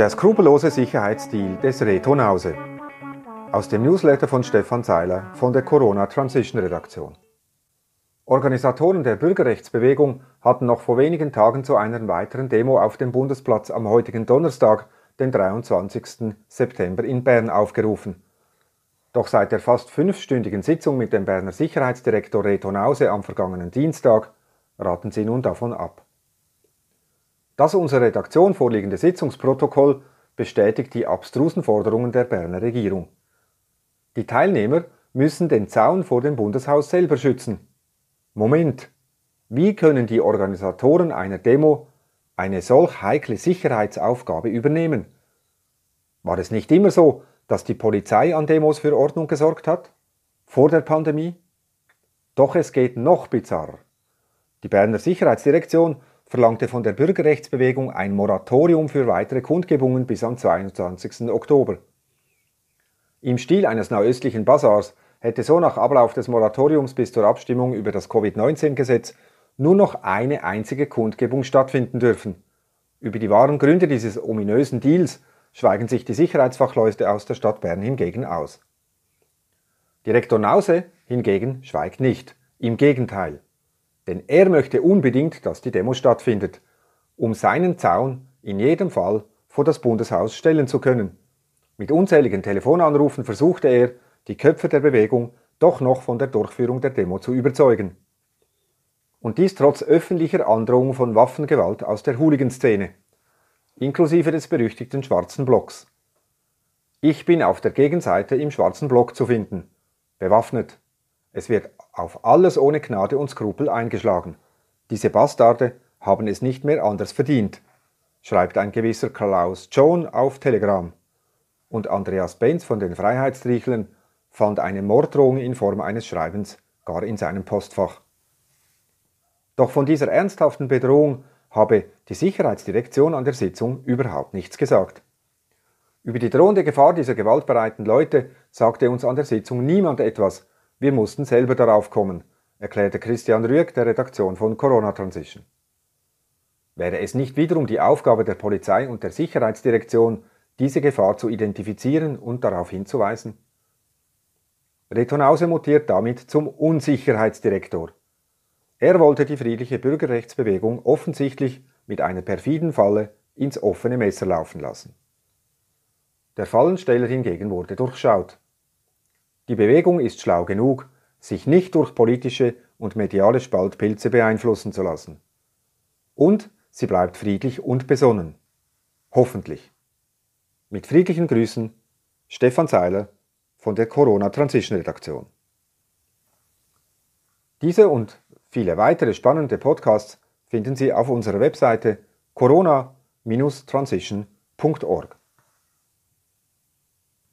Der skrupellose Sicherheitsstil des Reto Nause. Aus dem Newsletter von Stefan Seiler von der Corona Transition Redaktion. Organisatoren der Bürgerrechtsbewegung hatten noch vor wenigen Tagen zu einer weiteren Demo auf dem Bundesplatz am heutigen Donnerstag, den 23. September in Bern aufgerufen. Doch seit der fast fünfstündigen Sitzung mit dem Berner Sicherheitsdirektor Reto Nause am vergangenen Dienstag raten sie nun davon ab. Das unserer Redaktion vorliegende Sitzungsprotokoll bestätigt die abstrusen Forderungen der Berner Regierung. Die Teilnehmer müssen den Zaun vor dem Bundeshaus selber schützen. Moment, wie können die Organisatoren einer Demo eine solch heikle Sicherheitsaufgabe übernehmen? War es nicht immer so, dass die Polizei an Demos für Ordnung gesorgt hat? Vor der Pandemie? Doch es geht noch bizarrer. Die Berner Sicherheitsdirektion verlangte von der Bürgerrechtsbewegung ein Moratorium für weitere Kundgebungen bis am 22. Oktober. Im Stil eines nauöstlichen Basars hätte so nach Ablauf des Moratoriums bis zur Abstimmung über das Covid-19-Gesetz nur noch eine einzige Kundgebung stattfinden dürfen. Über die wahren Gründe dieses ominösen Deals schweigen sich die Sicherheitsfachleute aus der Stadt Bern hingegen aus. Direktor Nause hingegen schweigt nicht. Im Gegenteil. Denn er möchte unbedingt, dass die Demo stattfindet, um seinen Zaun in jedem Fall vor das Bundeshaus stellen zu können. Mit unzähligen Telefonanrufen versuchte er, die Köpfe der Bewegung doch noch von der Durchführung der Demo zu überzeugen. Und dies trotz öffentlicher Androhung von Waffengewalt aus der Hooligan-Szene, inklusive des berüchtigten schwarzen Blocks. Ich bin auf der Gegenseite im schwarzen Block zu finden, bewaffnet. Es wird auf alles ohne Gnade und Skrupel eingeschlagen. Diese Bastarde haben es nicht mehr anders verdient, schreibt ein gewisser Klaus John auf Telegram. Und Andreas Benz von den Freiheitstricheln fand eine Morddrohung in Form eines Schreibens gar in seinem Postfach. Doch von dieser ernsthaften Bedrohung habe die Sicherheitsdirektion an der Sitzung überhaupt nichts gesagt. Über die drohende Gefahr dieser gewaltbereiten Leute sagte uns an der Sitzung niemand etwas, wir mussten selber darauf kommen, erklärte Christian Rüegg der Redaktion von Corona Transition. Wäre es nicht wiederum die Aufgabe der Polizei und der Sicherheitsdirektion, diese Gefahr zu identifizieren und darauf hinzuweisen? Retonause mutiert damit zum Unsicherheitsdirektor. Er wollte die friedliche Bürgerrechtsbewegung offensichtlich mit einer perfiden Falle ins offene Messer laufen lassen. Der Fallensteller hingegen wurde durchschaut. Die Bewegung ist schlau genug, sich nicht durch politische und mediale Spaltpilze beeinflussen zu lassen. Und sie bleibt friedlich und besonnen. Hoffentlich. Mit friedlichen Grüßen, Stefan Seiler von der Corona Transition Redaktion. Diese und viele weitere spannende Podcasts finden Sie auf unserer Webseite corona-transition.org.